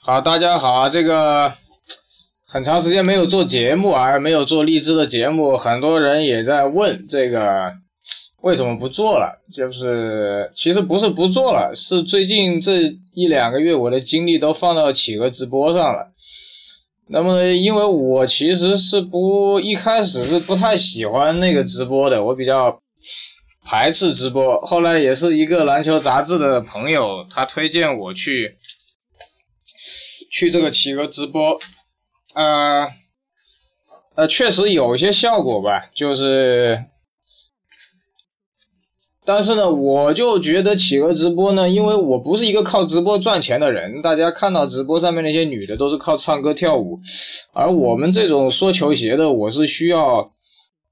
好，大家好，这个很长时间没有做节目，而没有做荔枝的节目，很多人也在问这个为什么不做了。就是其实不是不做了，是最近这一两个月我的精力都放到企鹅直播上了。那么因为我其实是不一开始是不太喜欢那个直播的，我比较排斥直播。后来也是一个篮球杂志的朋友，他推荐我去。去这个企鹅直播，呃，呃，确实有些效果吧，就是，但是呢，我就觉得企鹅直播呢，因为我不是一个靠直播赚钱的人，大家看到直播上面那些女的都是靠唱歌跳舞，而我们这种说球鞋的，我是需要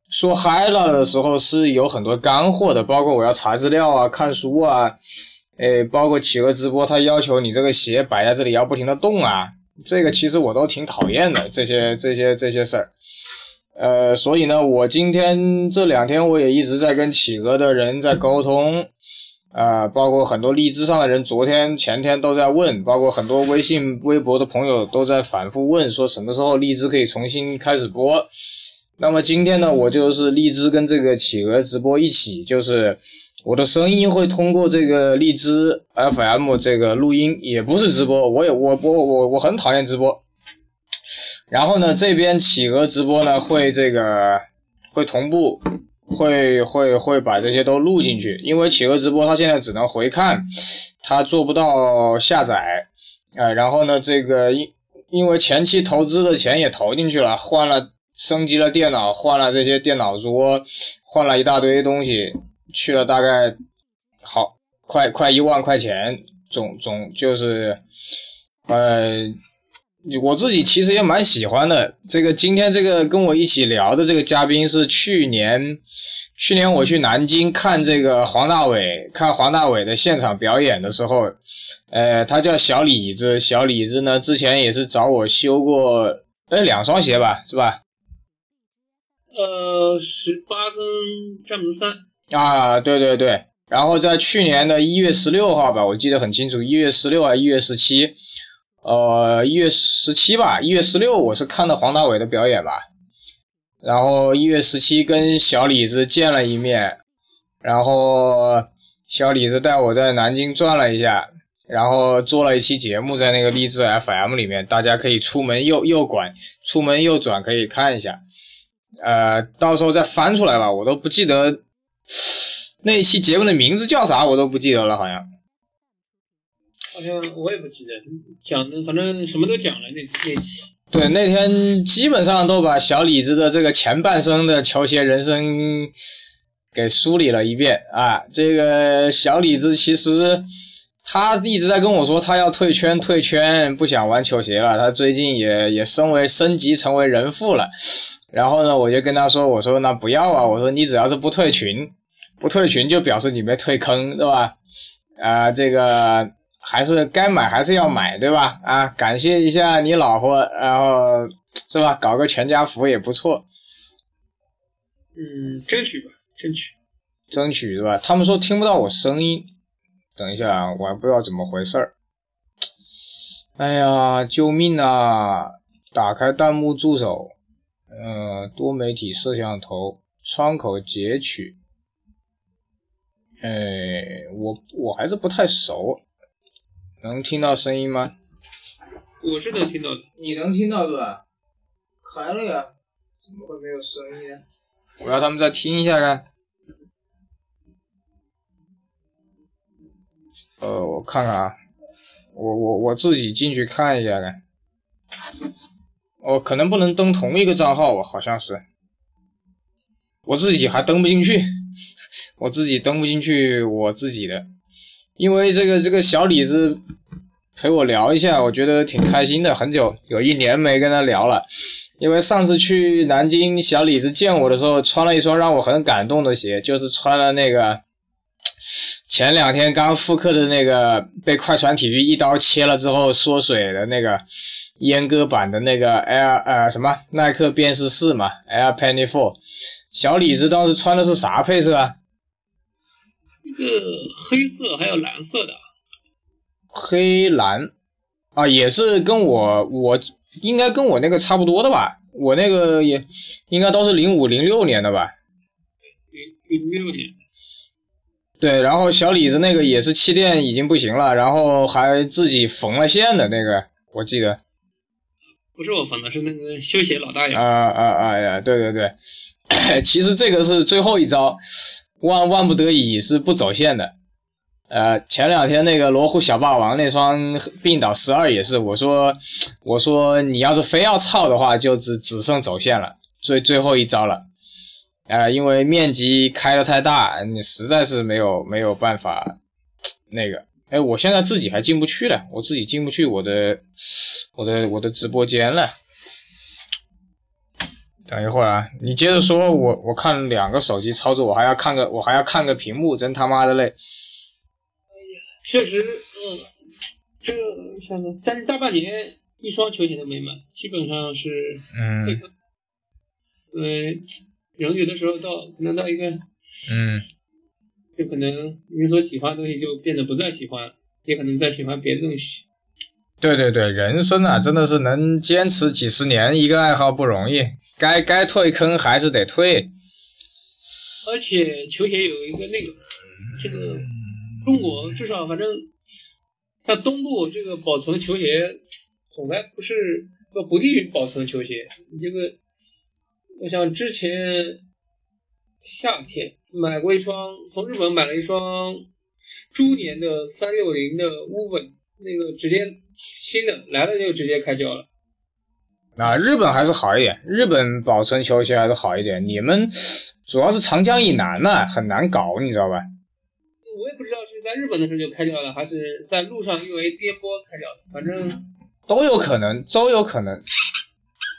说嗨了的时候是有很多干货的，包括我要查资料啊、看书啊。诶，包括企鹅直播，他要求你这个鞋摆在这里要不停的动啊，这个其实我都挺讨厌的，这些这些这些事儿。呃，所以呢，我今天这两天我也一直在跟企鹅的人在沟通，啊，包括很多荔枝上的人，昨天前天都在问，包括很多微信、微博的朋友都在反复问，说什么时候荔枝可以重新开始播。那么今天呢，我就是荔枝跟这个企鹅直播一起，就是。我的声音会通过这个荔枝 FM 这个录音，也不是直播。我也我我我我很讨厌直播。然后呢，这边企鹅直播呢会这个会同步，会会会把这些都录进去。因为企鹅直播它现在只能回看，它做不到下载。哎，然后呢，这个因因为前期投资的钱也投进去了，换了升级了电脑，换了这些电脑桌，换了一大堆东西。去了大概好快快一万块钱，总总就是，呃，我自己其实也蛮喜欢的。这个今天这个跟我一起聊的这个嘉宾是去年，去年我去南京看这个黄大炜，看黄大炜的现场表演的时候，呃，他叫小李子，小李子呢之前也是找我修过，呃，两双鞋吧，是吧？呃，十八跟詹姆斯三。啊，对对对，然后在去年的一月十六号吧，我记得很清楚，一月十六还一月十七，呃，一月十七吧，一月十六我是看的黄大炜的表演吧，然后一月十七跟小李子见了一面，然后小李子带我在南京转了一下，然后做了一期节目在那个励志 FM 里面，大家可以出门右右拐，出门右转可以看一下，呃，到时候再翻出来吧，我都不记得。那一期节目的名字叫啥？我都不记得了，好像。好像我也不记得，讲的反正什么都讲了那那期。对，那天基本上都把小李子的这个前半生的球鞋人生给梳理了一遍啊。这个小李子其实他一直在跟我说他要退圈，退圈，不想玩球鞋了。他最近也也升为升级成为人父了。然后呢，我就跟他说：“我说那不要啊，我说你只要是不退群。”不退群就表示你没退坑，对吧？啊，这个还是该买还是要买，对吧？啊，感谢一下你老婆，然后是吧？搞个全家福也不错。嗯，争取吧，争取，争取是吧？他们说听不到我声音，等一下，我还不知道怎么回事儿。哎呀，救命啊！打开弹幕助手，呃，多媒体摄像头窗口截取。哎，我我还是不太熟，能听到声音吗？我是能听到的，你能听到是吧？开了呀，怎么会没有声音呢？我要他们再听一下看。呃，我看看啊，我我我自己进去看一下看。我可能不能登同一个账号，好像是，我自己还登不进去。我自己登不进去我自己的，因为这个这个小李子陪我聊一下，我觉得挺开心的。很久有一年没跟他聊了，因为上次去南京，小李子见我的时候穿了一双让我很感动的鞋，就是穿了那个前两天刚复刻的那个被快船体育一刀切了之后缩水的那个阉割版的那个 Air 呃什么耐克便士四嘛 Air Penny Four。小李子当时穿的是啥配色啊？一个黑色，还有蓝色的。黑蓝，啊，也是跟我我应该跟我那个差不多的吧，我那个也应该都是零五零六年的吧。零零六年。对，然后小李子那个也是气垫已经不行了，然后还自己缝了线的那个，我记得。不是我缝的，是那个修鞋老大爷。啊啊啊呀！对对对，其实这个是最后一招，万万不得已是不走线的。呃，前两天那个罗湖小霸王那双病倒十二也是，我说我说你要是非要操的话，就只只剩走线了，最最后一招了。啊，因为面积开的太大，你实在是没有没有办法那个。哎，我现在自己还进不去了，我自己进不去我的我的我的直播间了。等一会儿啊，你接着说，我我看两个手机操作，我还要看个我还要看个屏幕，真他妈的累。哎呀，确实，嗯，这现在，但是大半年一双球鞋都没买，基本上是嗯，因为。人有的时候到可能到一个，嗯，就可能你所喜欢的东西就变得不再喜欢，也可能再喜欢别的东西。对对对，人生啊，真的是能坚持几十年一个爱好不容易，该该退坑还是得退。而且球鞋有一个那个，这个中国至少反正像东部这个保存球鞋从来不是不不利于保存球鞋，你这个。我想之前夏天买过一双，从日本买了一双猪年的三六零的 Woven，，那个直接新的来了就直接开胶了。啊，日本还是好一点，日本保存球鞋还是好一点。你们主要是长江以南呢，很难搞，你知道吧？我也不知道是在日本的时候就开掉了，还是在路上因为颠簸开掉的，反正都有可能，都有可能。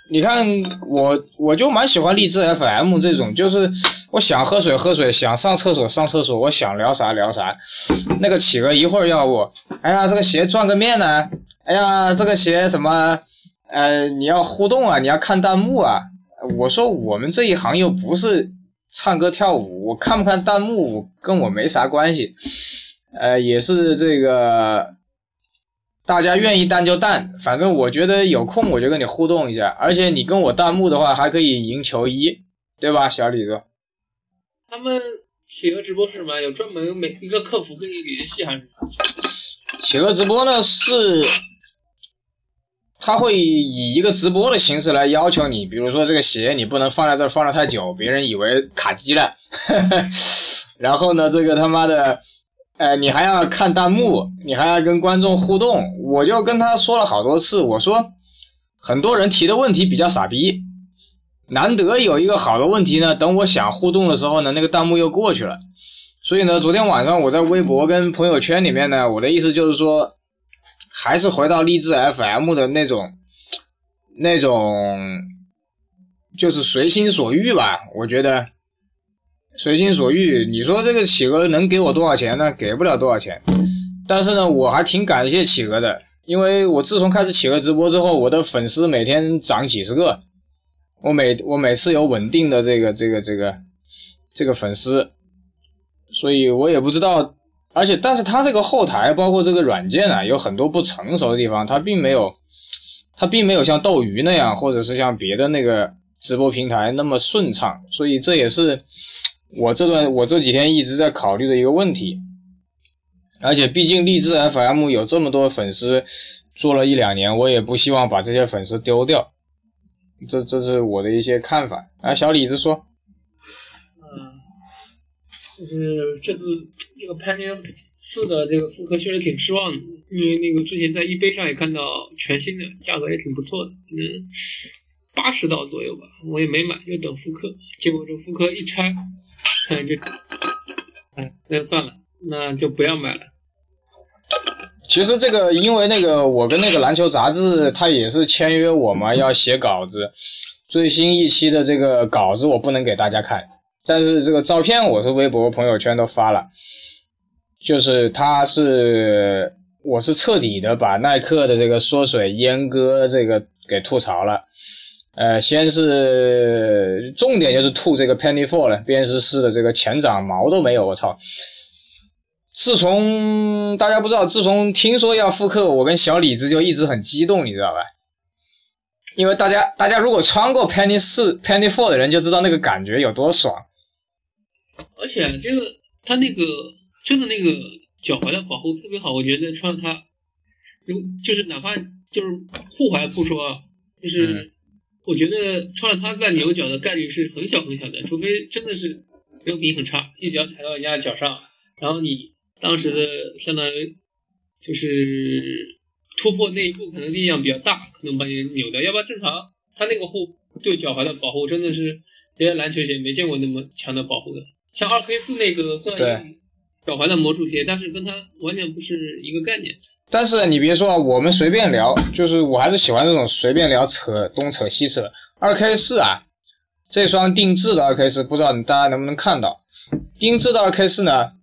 你看我，我就蛮喜欢荔枝 FM 这种，就是我想喝水喝水，想上厕所上厕所，我想聊啥聊啥。那个企鹅一会儿要我，哎呀，这个鞋转个面呢，哎呀，这个鞋什么，呃，你要互动啊，你要看弹幕啊。我说我们这一行又不是唱歌跳舞，我看不看弹幕跟我没啥关系。呃，也是这个。大家愿意弹就弹，反正我觉得有空我就跟你互动一下，而且你跟我弹幕的话还可以赢球衣，对吧，小李子？他们企鹅直播是什么？有专门每一个客服跟你联系还是什么？企鹅直播呢是，他会以一个直播的形式来要求你，比如说这个鞋你不能放在这儿放的太久，别人以为卡机了。然后呢，这个他妈的。哎，你还要看弹幕，你还要跟观众互动，我就跟他说了好多次，我说很多人提的问题比较傻逼，难得有一个好的问题呢，等我想互动的时候呢，那个弹幕又过去了，所以呢，昨天晚上我在微博跟朋友圈里面呢，我的意思就是说，还是回到励志 FM 的那种，那种，就是随心所欲吧，我觉得。随心所欲，你说这个企鹅能给我多少钱呢？给不了多少钱。但是呢，我还挺感谢企鹅的，因为我自从开始企鹅直播之后，我的粉丝每天涨几十个，我每我每次有稳定的这个这个这个这个粉丝，所以我也不知道。而且，但是他这个后台包括这个软件啊，有很多不成熟的地方，它并没有，它并没有像斗鱼那样，或者是像别的那个直播平台那么顺畅，所以这也是。我这段我这几天一直在考虑的一个问题，而且毕竟励志 FM 有这么多粉丝，做了一两年，我也不希望把这些粉丝丢掉，这这是我的一些看法。啊，小李子说，嗯，就是这次这个 Panion 四的这个复刻确实挺失望的，因为那个之前在 e 杯上也看到全新的，价格也挺不错的，嗯，八十刀左右吧，我也没买，就等复刻，结果这复刻一拆。那就，哎，那就算了，那就不要买了。其实这个，因为那个我跟那个篮球杂志，他也是签约我嘛，要写稿子。最新一期的这个稿子我不能给大家看，但是这个照片我是微博、朋友圈都发了。就是他是，我是彻底的把耐克的这个缩水阉割这个给吐槽了。呃，先是重点就是吐这个 Penny Four 了，便是四的这个前掌毛都没有，我操！自从大家不知道，自从听说要复刻，我跟小李子就一直很激动，你知道吧？因为大家大家如果穿过 Penny 四、Penny Four 的人就知道那个感觉有多爽。而且这个它那个真的那个脚踝的保护特别好，我觉得穿它，如就是哪怕就是护踝不说，啊，就是我觉得穿了它再扭脚的概率是很小很小的，除非真的是人品很差，一脚踩到人家脚上，然后你。当时的相当于就是突破那一步，可能力量比较大，可能把你扭掉。要不然正常，他那个护对脚踝的保护真的是别的篮球鞋没见过那么强的保护的。像二 K 四那个算脚踝的魔术鞋，但是跟它完全不是一个概念。但是你别说啊，我们随便聊，就是我还是喜欢这种随便聊，扯东扯西扯。二 K 四啊，这双定制的二 K 四，不知道你大家能不能看到？定制的二 K 四呢？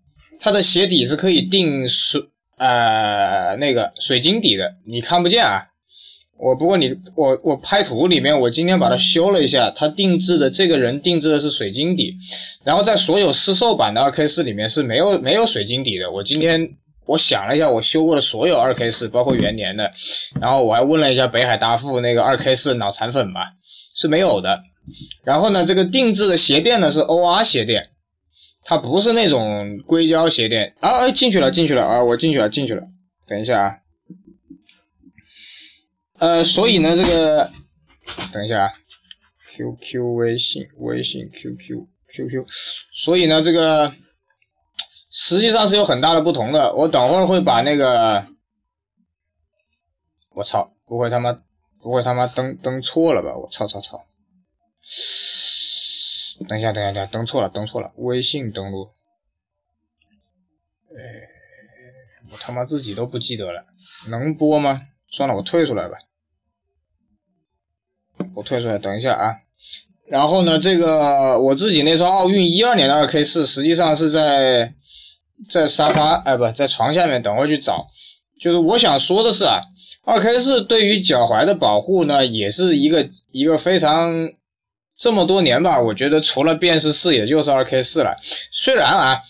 它的鞋底是可以定水呃那个水晶底的，你看不见啊。我不过你我我拍图里面，我今天把它修了一下，它定制的这个人定制的是水晶底，然后在所有试售版的二 K 四里面是没有没有水晶底的。我今天我想了一下，我修过的所有二 K 四，包括元年的，然后我还问了一下北海大富那个二 K 四脑残粉嘛，是没有的。然后呢，这个定制的鞋垫呢是 OR 鞋垫。它不是那种硅胶鞋垫啊！哎，进去了，进去了啊！我进去了，进去了。等一下啊，呃，所以呢，这个等一下啊，QQ 微信，微信 QQ，QQ，所以呢，这个实际上是有很大的不同的。我等会儿会把那个，我操，不会他妈，不会他妈登登错了吧？我操操操！等一下，等一下，等下，登错了，登错了，微信登录。哎，我他妈自己都不记得了，能播吗？算了，我退出来吧。我退出来，等一下啊。然后呢，这个我自己那双奥运一二年的二 K 四，实际上是在在沙发，哎，不在床下面，等会去找。就是我想说的是啊，二 K 四对于脚踝的保护呢，也是一个一个非常。这么多年吧，我觉得除了变式四，也就是二 K 四了。虽然啊，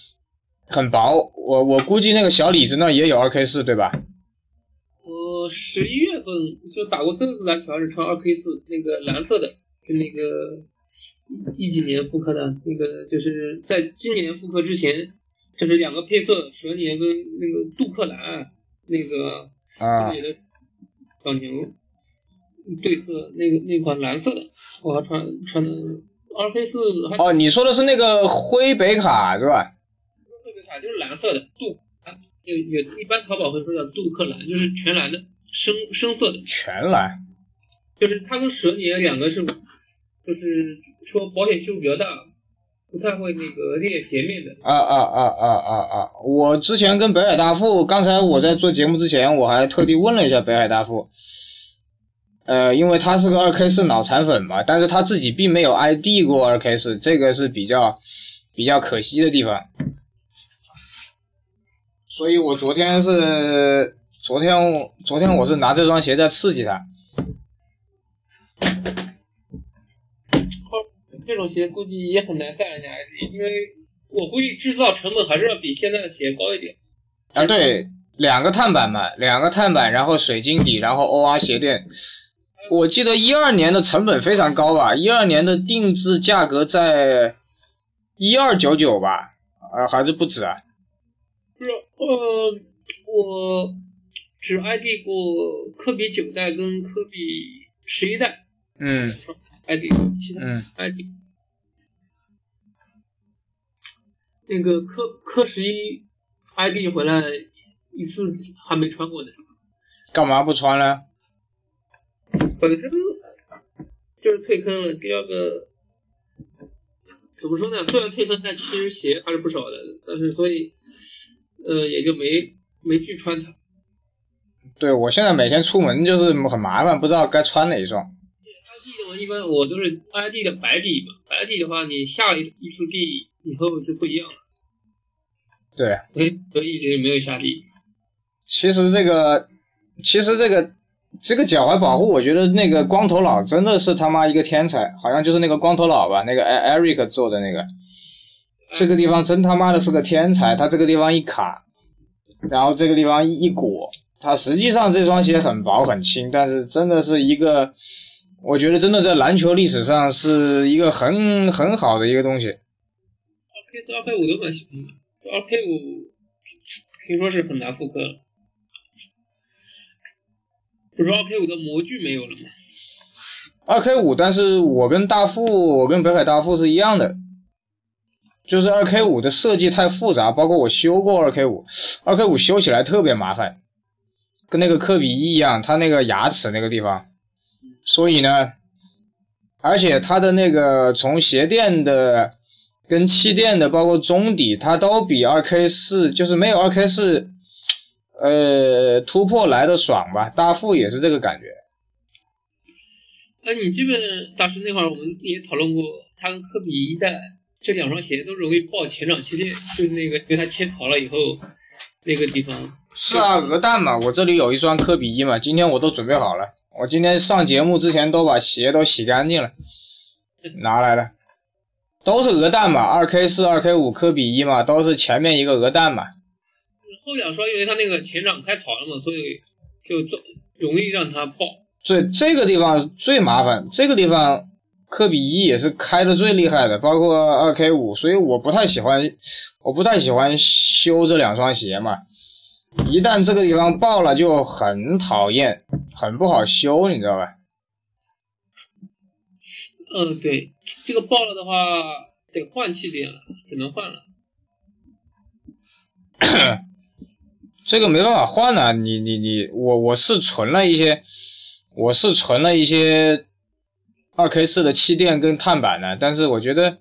很薄，我我估计那个小李子那也有二 K 四，对吧？我十一月份就打过这次篮球，还是穿二 K 四，那个蓝色的，就那个一几年复刻的，那个就是在今年复刻之前，就是两个配色，蛇年跟那个杜克兰，那个啊，小牛。对色那个那款蓝色的，我还穿穿的二 K 四。哦，你说的是那个灰北卡是吧？灰北卡就是蓝色的杜，有有一般淘宝会说叫杜克蓝，就是全蓝的深深色的。全蓝。就是它跟蛇年两个是，就是说保险系数比较大，不太会那个裂鞋面的。啊啊啊啊啊啊！我之前跟北海大富，刚才我在做节目之前，我还特地问了一下北海大富。呃，因为他是个二 K 四脑残粉嘛，但是他自己并没有 ID 过二 K 四，这个是比较比较可惜的地方。所以我昨天是昨天昨天我是拿这双鞋在刺激他。这种鞋估计也很难再人家 ID，因为我估计制造成本还是要比现在的鞋高一点。啊，对，两个碳板嘛，两个碳板，然后水晶底，然后 OR 鞋垫。我记得一二年的成本非常高吧，一二年的定制价格在一二九九吧，啊还是不止啊？呃，我只 ID 过科比九代跟科比十一代，嗯，ID 其他嗯 ID，那个科科十一 ID 回来一次还没穿过呢，干嘛不穿呢？本身就是退坑了。第二个怎么说呢？虽然退坑，但其实鞋还是不少的。但是所以，呃，也就没没去穿它。对我现在每天出门就是很麻烦，不知道该穿哪一双。ID 的话，一般我都是 ID 的白底嘛。白底的话，你下一一次地以后就不一样了。对。所以就一直没有下地。其实这个，其实这个。这个脚踝保护，我觉得那个光头佬真的是他妈一个天才，好像就是那个光头佬吧，那个艾 Eric 做的那个，这个地方真他妈的是个天才，他这个地方一卡，然后这个地方一裹，他实际上这双鞋很薄很轻，但是真的是一个，我觉得真的在篮球历史上是一个很很好的一个东西。二 K 四、二 K 五都蛮喜欢的，二 K 五听说是很难复刻了。不是二 K 五的模具没有了吗？二 K 五，但是我跟大富，我跟北海大富是一样的，就是二 K 五的设计太复杂，包括我修过二 K 五，二 K 五修起来特别麻烦，跟那个科比一一样，它那个牙齿那个地方，所以呢，而且它的那个从鞋垫的跟气垫的，包括中底，它都比二 K 四就是没有二 K 四。呃，突破来的爽吧，大富也是这个感觉。那你基本大师那会儿我们也讨论过，他跟科比一代这两双鞋都容易爆前掌气垫，就是那个被他切槽了以后那个地方。是啊，鹅蛋嘛，我这里有一双科比一嘛，今天我都准备好了，我今天上节目之前都把鞋都洗干净了，拿来了，都是鹅蛋嘛，二 K 四、二 K 五科比一嘛，都是前面一个鹅蛋嘛。后两双因为它那个前掌开槽了嘛，所以就这容易让它爆。最这个地方最麻烦，这个地方科比一也是开的最厉害的，包括二 K 五，所以我不太喜欢，我不太喜欢修这两双鞋嘛。一旦这个地方爆了，就很讨厌，很不好修，你知道吧？嗯，对，这个爆了的话得换气垫了，只能换了。这个没办法换啊！你你你，我我是存了一些，我是存了一些二 K 四的气垫跟碳板呢，但是我觉得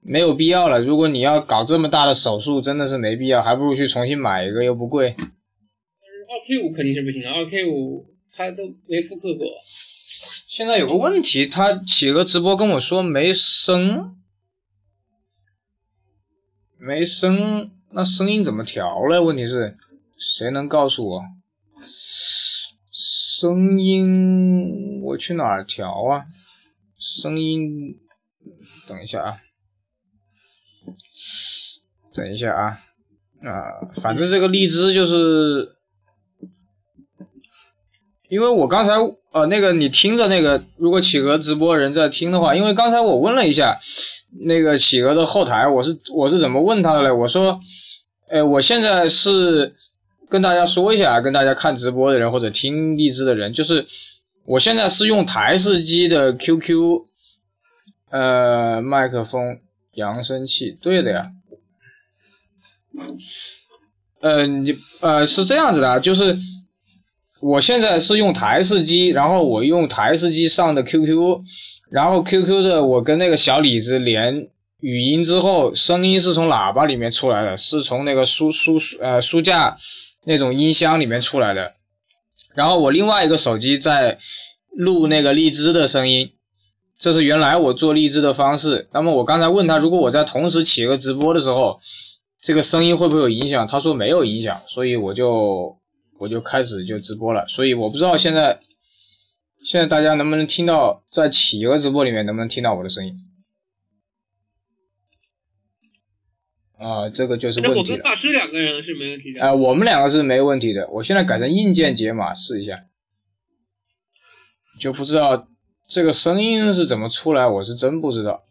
没有必要了。如果你要搞这么大的手术，真的是没必要，还不如去重新买一个，又不贵。二 K 五肯定是不行的，二 K 五他都没复刻过。现在有个问题，他企鹅直播跟我说没声，没声，那声音怎么调呢？问题是。谁能告诉我声音？我去哪儿调啊？声音，等一下啊，等一下啊啊！反正这个荔枝就是，因为我刚才呃那个你听着那个，如果企鹅直播人在听的话，因为刚才我问了一下那个企鹅的后台，我是我是怎么问他的嘞？我说，哎，我现在是。跟大家说一下，跟大家看直播的人或者听荔枝的人，就是我现在是用台式机的 QQ，呃，麦克风扬声器，对的呀。呃，你呃是这样子的，就是我现在是用台式机，然后我用台式机上的 QQ，然后 QQ 的我跟那个小李子连语音之后，声音是从喇叭里面出来的，是从那个书书呃书架。那种音箱里面出来的，然后我另外一个手机在录那个荔枝的声音，这是原来我做荔枝的方式。那么我刚才问他，如果我在同时起个直播的时候，这个声音会不会有影响？他说没有影响，所以我就我就开始就直播了。所以我不知道现在现在大家能不能听到，在企鹅直播里面能不能听到我的声音。啊，这个就是问题了。我跟大师两个人是没问题的。啊，我们两个是没问题的。我现在改成硬件解码试一下，就不知道这个声音是怎么出来，我是真不知道。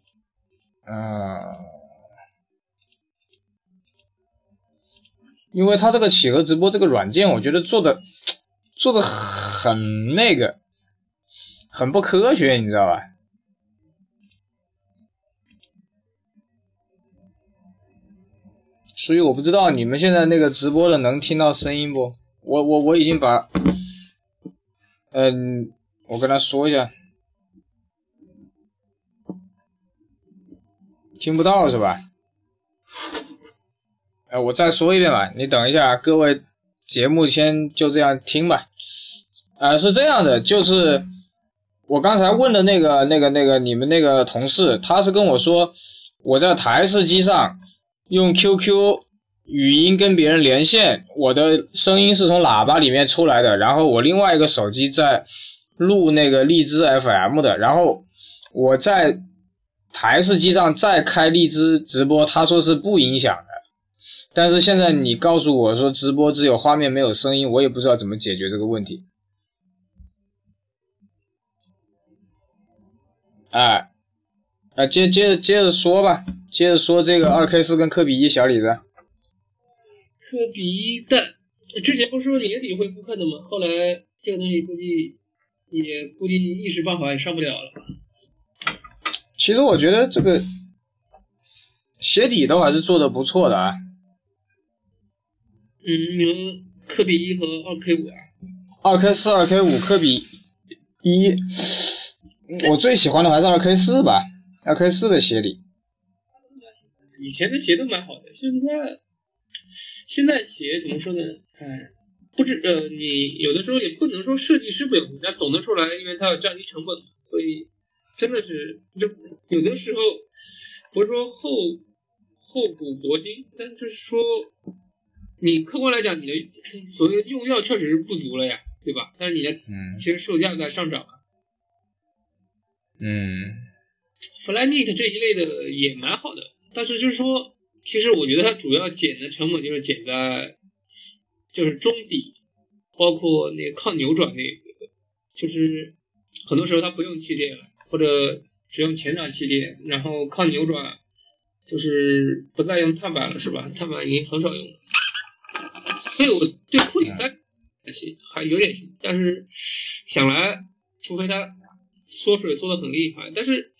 嗯，因为他这个企鹅直播这个软件，我觉得做的做的很那个，很不科学，你知道吧？所以我不知道你们现在那个直播的能听到声音不？我我我已经把，嗯，我跟他说一下，听不到是吧？哎，我再说一遍吧，你等一下，各位节目先就这样听吧。啊，是这样的，就是我刚才问的那个那个那个你们那个同事，他是跟我说我在台式机上。用 QQ 语音跟别人连线，我的声音是从喇叭里面出来的，然后我另外一个手机在录那个荔枝 FM 的，然后我在台式机上再开荔枝直播，他说是不影响的，但是现在你告诉我说直播只有画面没有声音，我也不知道怎么解决这个问题。哎，啊，接接着接着说吧，接着说这个二 K 四跟科比一小李子。科比一的之前不是说年底会复刻的吗？后来这个东西估计也估计一时半会儿也上不了了。其实我觉得这个鞋底都还是做的不错的啊。嗯，你们科比一和二 K 五啊？二 K 四、二 K 五，科比一，我最喜欢的还是二 K 四吧，二 K 四的鞋底。以前的鞋都蛮好的，现在现在鞋怎么说呢？哎，不知呃，你有的时候也不能说设计师不行，那总的出来，因为它要降低成本，所以真的是这有的时候不是说厚厚古薄今，但就是说你客观来讲，你的所谓用料确实是不足了呀，对吧？但是你的嗯其实售价在上涨啊。嗯 Flyknit 这一类的也蛮好的，但是就是说，其实我觉得它主要减的成本就是减在就是中底，包括那个抗扭转那个，就是很多时候它不用气垫了，或者只用前掌气垫，然后抗扭转就是不再用碳板了，是吧？碳板已经很少用了。所以我对库里三还行，还有点行，但是想来，除非它缩水缩的很厉害，但是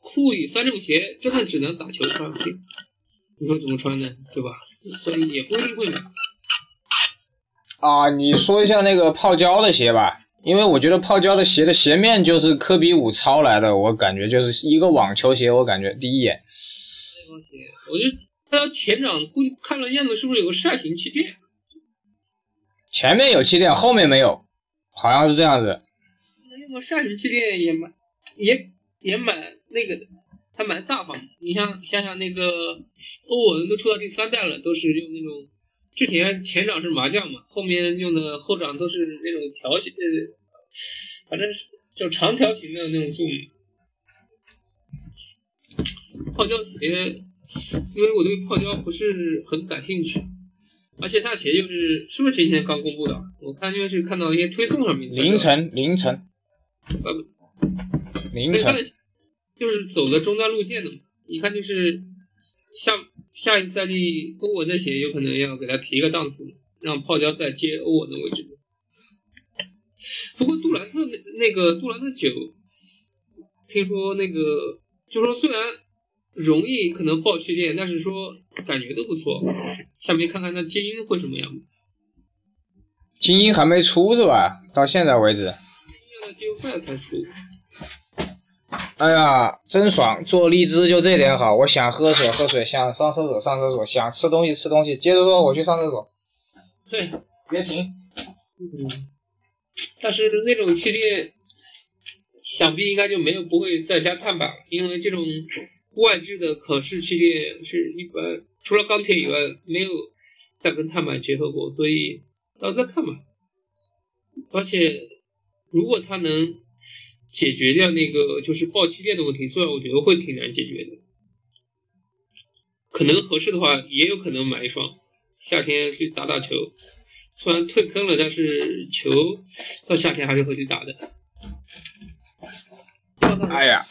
库里三这种鞋真的只能打球穿，你说怎么穿呢？对吧？所以也不一定会买。啊，你说一下那个泡椒的鞋吧，因为我觉得泡椒的鞋的鞋面就是科比五抄来的，我感觉就是一个网球鞋，我感觉第一眼。那双鞋，我觉得它前掌估计看了样子是不是有个扇形气垫？前面有气垫，后面没有，好像是这样子。用个扇形气垫也蛮也也蛮那个的，还蛮大方的。你像想想那个欧文都出到第三代了，都是用那种之前前掌是麻将嘛，后面用的后掌都是那种条形，呃，反正是就长条形的那种重。泡椒鞋，因为我对泡椒不是很感兴趣，而且它鞋就是是不是今天刚公布的？我看就是看到一些推送上面凌晨，凌晨，呃不凌晨那他的。就是走的中端路线的嘛，一看就是下下一赛季欧文的鞋有可能要给他提一个档次，让泡椒再接欧文的位置。不过杜兰特那那个杜兰特九，听说那个就说虽然容易可能爆气垫，但是说感觉都不错。下面看看那精英会什么样？精英还没出是吧？到现在为止，精英要到季后赛才出。哎呀，真爽！做荔枝就这点好，我想喝水喝水，想上厕所上厕所，想吃东西吃东西。接着说，我去上厕所，对，别停。嗯，但是那种气垫，想必应该就没有不会再加碳板了，因为这种外置的可视气垫是一般除了钢铁以外没有再跟碳板结合过，所以到时候再看吧。而且如果它能解决掉那个就是爆气垫的问题，虽然我觉得会挺难解决的，可能合适的话也有可能买一双，夏天去打打球。虽然退坑了，但是球到夏天还是会去打的。哎呀，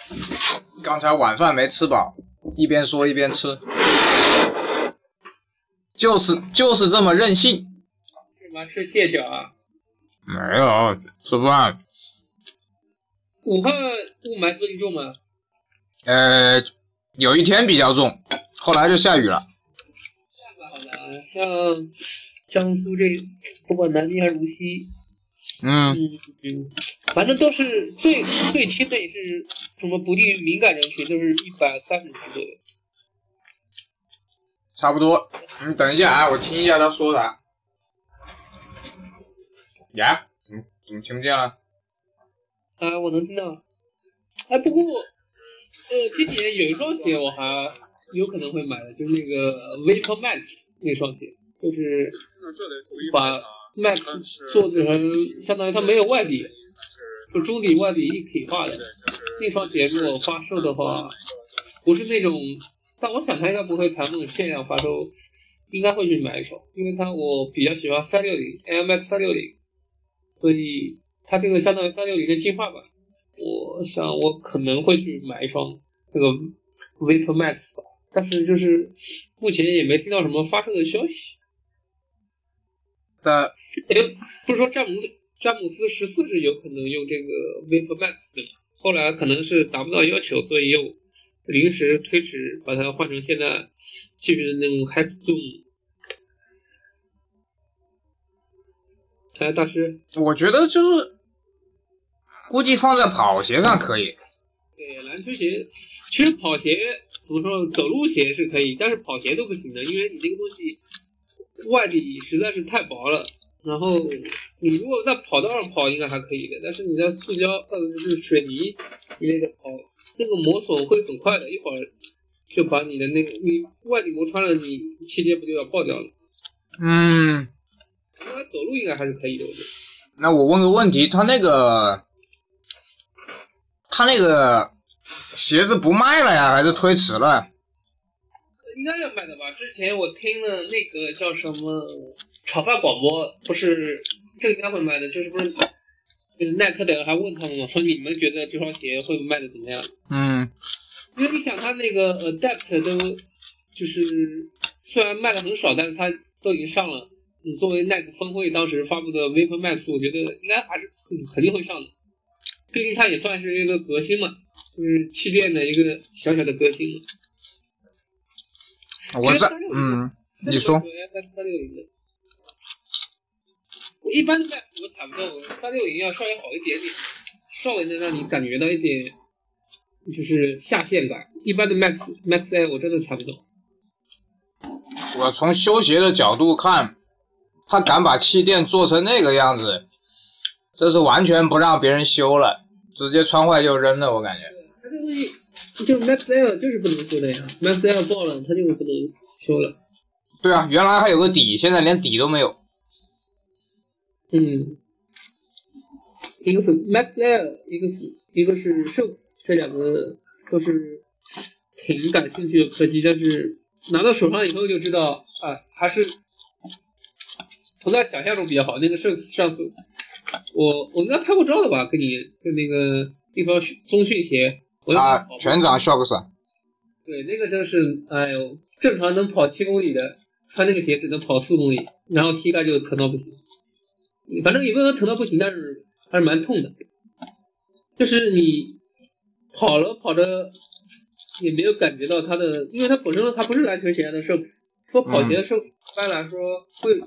刚才晚饭没吃饱，一边说一边吃，就是就是这么任性。是吗？吃蟹脚啊？没有吃饭，武汉雾霾最近重吗？呃，有一天比较重，后来就下雨了。像江苏这，不管南京还是无锡，嗯，嗯嗯，反正都是最最轻的也是什么不利于敏感人群，就是一百三十级左右。差不多。你等一下啊，我听一下他说啥。呀？怎么怎么听不见了？啊，我能听到。哎，不过，呃，今年有一双鞋我还有可能会买的，就是那个 Vapor Max 那双鞋，就是把 Max 做成相当于它没有外底，就中底外底一体化的那双鞋，如果发售的话，不是那种，但我想它应该不会采用限量发售，应该会去买一双，因为它我比较喜欢三六零 Air Max 三六零，所以它这个相当于三六零的进化吧。我想我可能会去买一双这个 Vapor Max 吧，但是就是目前也没听到什么发售的消息。的哎，不是说詹姆斯詹姆斯十四是有可能用这个 Vapor Max 的吗？后来可能是达不到要求，所以又临时推迟，把它换成现在继续的那种开 Zoom。哎，大师，我觉得就是估计放在跑鞋上可以。对篮球鞋，其实跑鞋怎么说，走路鞋是可以，但是跑鞋都不行的，因为你这个东西外底实在是太薄了。然后你如果在跑道上跑，应该还可以的，但是你在塑胶呃就是水泥一类的跑，那个磨损会很快的，一会儿就把你的那个你外底磨穿了，你气垫不就要爆掉了？嗯，应该走路应该还是可以的，我觉得。那我问个问题，他那个他那个鞋子不卖了呀，还是推迟了？应该要卖的吧？之前我听了那个叫什么炒饭广播，不是这个应该会卖的，就是不是就是耐克的人还问他们嘛，说你们觉得这双鞋会卖的怎么样？嗯因为你想他那个 Adapt 都就是虽然卖的很少，但是它都已经上了。你作为耐克峰会当时发布的 Vapor Max，我觉得应该还是肯肯定会上的，毕竟它也算是一个革新嘛，就是气垫的一个小小的革新嘛。我在嗯，你说三三六零的，一般的 Max 我踩不动，三六零要稍微好一点点，稍微能让你感觉到一点就是下限感。一般的 Max Max Air 我真的踩不动。我从修鞋的角度看，他敢把气垫做成那个样子，这是完全不让别人修了，直接穿坏就扔了，我感觉。它这个东西就是 Max Air 就是不能修的呀，Max Air 爆了它就是不能修了。对啊，原来还有个底，现在连底都没有。嗯，一个是 Max Air，一个是一个是 Shocks，这两个都是挺感兴趣的科技，但是拿到手上以后就知道，啊，还是不在想象中比较好。那个 Shocks 上次我我应该拍过照的吧？跟你就那个一双中训鞋，我要啊，全掌 shocks，对，那个真是，哎呦，正常能跑七公里的，穿那个鞋只能跑四公里，然后膝盖就疼到不行。反正也不能疼到不行，但是还是蛮痛的。就是你跑了跑着，也没有感觉到它的，因为它本身它不是篮球鞋的 shocks，说跑鞋的 shocks 一般来说会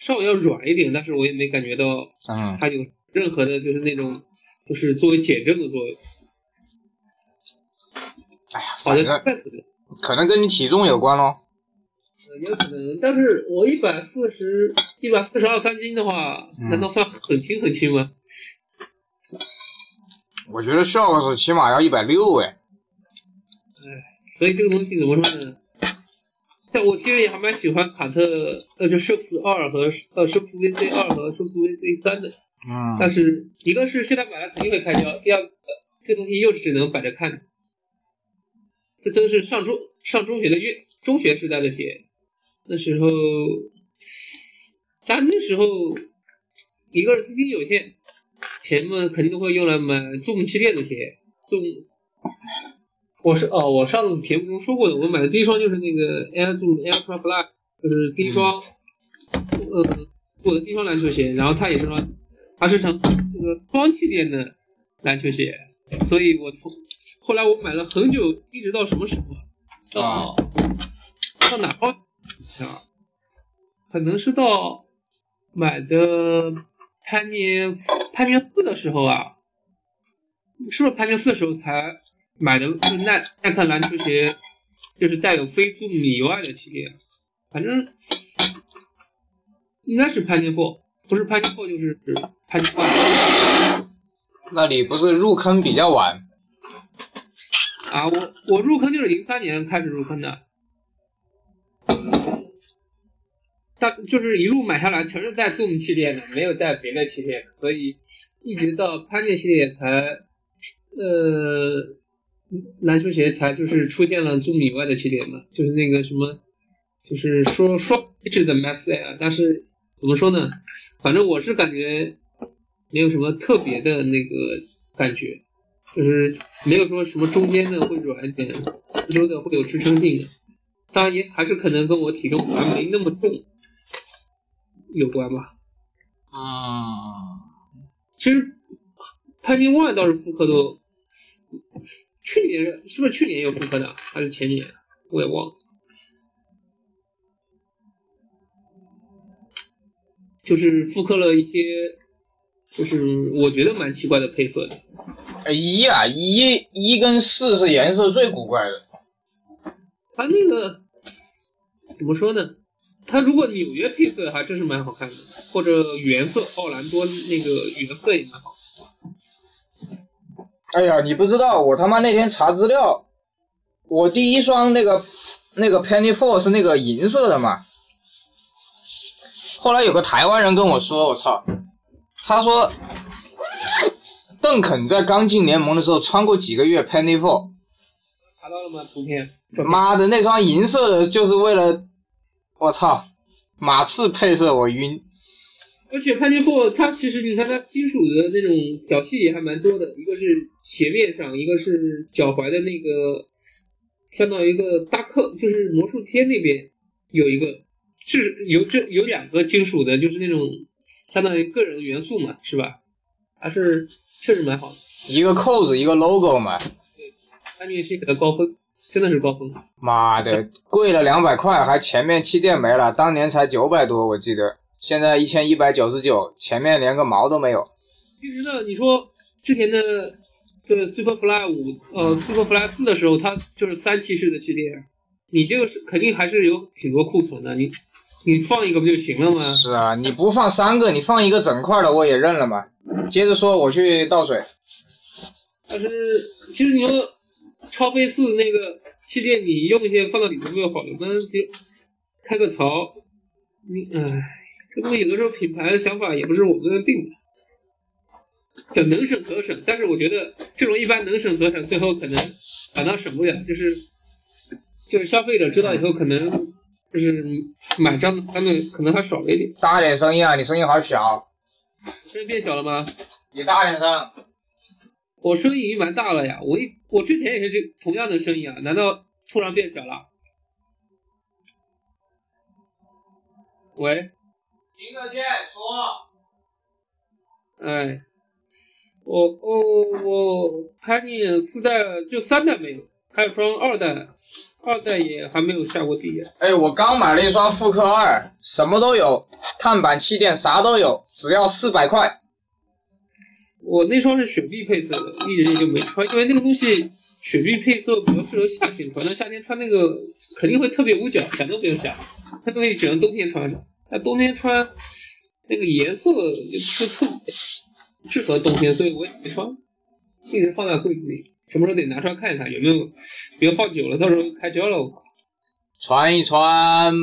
稍微要软一点，但是我也没感觉到啊，它有任何的就是那种就是作为减震的作用。哎呀，反正。可能跟你体重有关咯。呃也有可能，但是我一百四十、一百四十二三斤的话，嗯难道算很轻很轻吗？我觉得 shocks 起码要一百六哎。所以这个东西怎么说呢？但 我其实也还蛮喜欢卡特，呃，就 Shocks 二和呃 Shocks VC 二和 Shocks VC 三的，嗯，但是一个是现在买了肯定会开胶，第二个这个东西又是只能摆着看着。这都是上中上中学的月中学时代的鞋，那时候，咱那时候一个是资金有限，钱嘛肯定都会用来买 Zoom 气垫的鞋。Zoom，我是哦，我上次节目中说过的，我买的第一双就是那个 Air Zoom Ultra Fly，就是第一双，呃，我的第一双篮球鞋，然后它也是双，它是成这个双气垫的篮球鞋，所以我从后来我买了很久，一直到什么时候啊？到到哪双啊？可能是到买的潘年潘年四的时候啊，是不是潘年四的时候才买的？就是耐耐克篮球鞋，就是带有非 Zoom 以外的气垫，反正应该是潘年 four，不是潘年 four 就是潘年 one。那你不是入坑比较晚？啊，我我入坑就是零三年开始入坑的，但就是一路买下来全是带 Zoom 气垫的，没有带别的气垫，所以一直到潘尼系列才，呃，篮球鞋才就是出现了 Zoom 以外的起点嘛，就是那个什么就是说双配置的 Max Air，但是怎么说呢？反正我是感觉没有什么特别的那个感觉，就是没有说什么中间的会软一点，四周的会有支撑性的。当然也还是可能跟我体重还没那么重有关吧。啊，其实潘金 One 倒是复刻都，去年是不是去年有复刻的，还是前年？我也忘了。就是复刻了一些，就是我觉得蛮奇怪的配色的。哎一啊一一跟四是颜色最古怪的。它那个怎么说呢？它如果纽约配色还真是蛮好看的，或者原色奥兰多那个原色也蛮好。哎呀，你不知道，我他妈那天查资料，我第一双那个那个 Penny Four 是那个银色的嘛。后来有个台湾人跟我说，我操，他说邓肯在刚进联盟的时候穿过几个月 Penny Four，查到了吗？图片？妈的，那双银色的就是为了，我操，马刺配色我晕。而且潘尼霍它其实你看它金属的那种小细节还蛮多的，一个是鞋面上，一个是脚踝的那个，相当于一个大扣，就是魔术贴那边有一个，是有这有两个金属的，就是那种相当于个人元素嘛，是吧？还是确实蛮好的。一个扣子，一个 logo 嘛。安尼是给的高分，真的是高分。妈的，贵了两百块，还前面气垫没了，当年才九百多，我记得。现在一千一百九十九，前面连个毛都没有。其实呢，你说之前的这个 Superfly 五，呃，Superfly 四的时候，它就是三气式的气垫，你这个是肯定还是有挺多库存的，你你放一个不就行了吗？是啊，你不放三个，你放一个整块的我也认了嘛。接着说，我去倒水。但是其实你说超飞四那个气垫，你用一些放到里面不就好了？那就开个槽，你唉。这东西有的时候品牌的想法也不是我们能定的，叫能省可省。但是我觉得这种一般能省则省，最后可能反倒省不了。就是就是消费者知道以后，可能就是买账的单子可能还少了一点。大点声音啊！你声音好小。声音变小了吗？你大点声。我声音已经蛮大了呀！我一我之前也是这同样的声音啊，难道突然变小了？喂。听得见，说。哎，我我我拍你四代就三代没有，还有双二代，二代也还没有下过地。哎，我刚买了一双复刻二，什么都有，碳板、气垫啥都有，只要四百块。我那双是雪碧配色的，一直也就没穿，因为那个东西雪碧配色比较适合夏天穿，那夏天穿那个肯定会特别捂脚，想都不用想，那东西只能冬天穿着。那冬天穿那个颜色也不是特别适合冬天，所以我也没穿，一直放在柜子里，什么时候得拿出来看一看，有没有别放久了，到时候开胶了。穿一穿，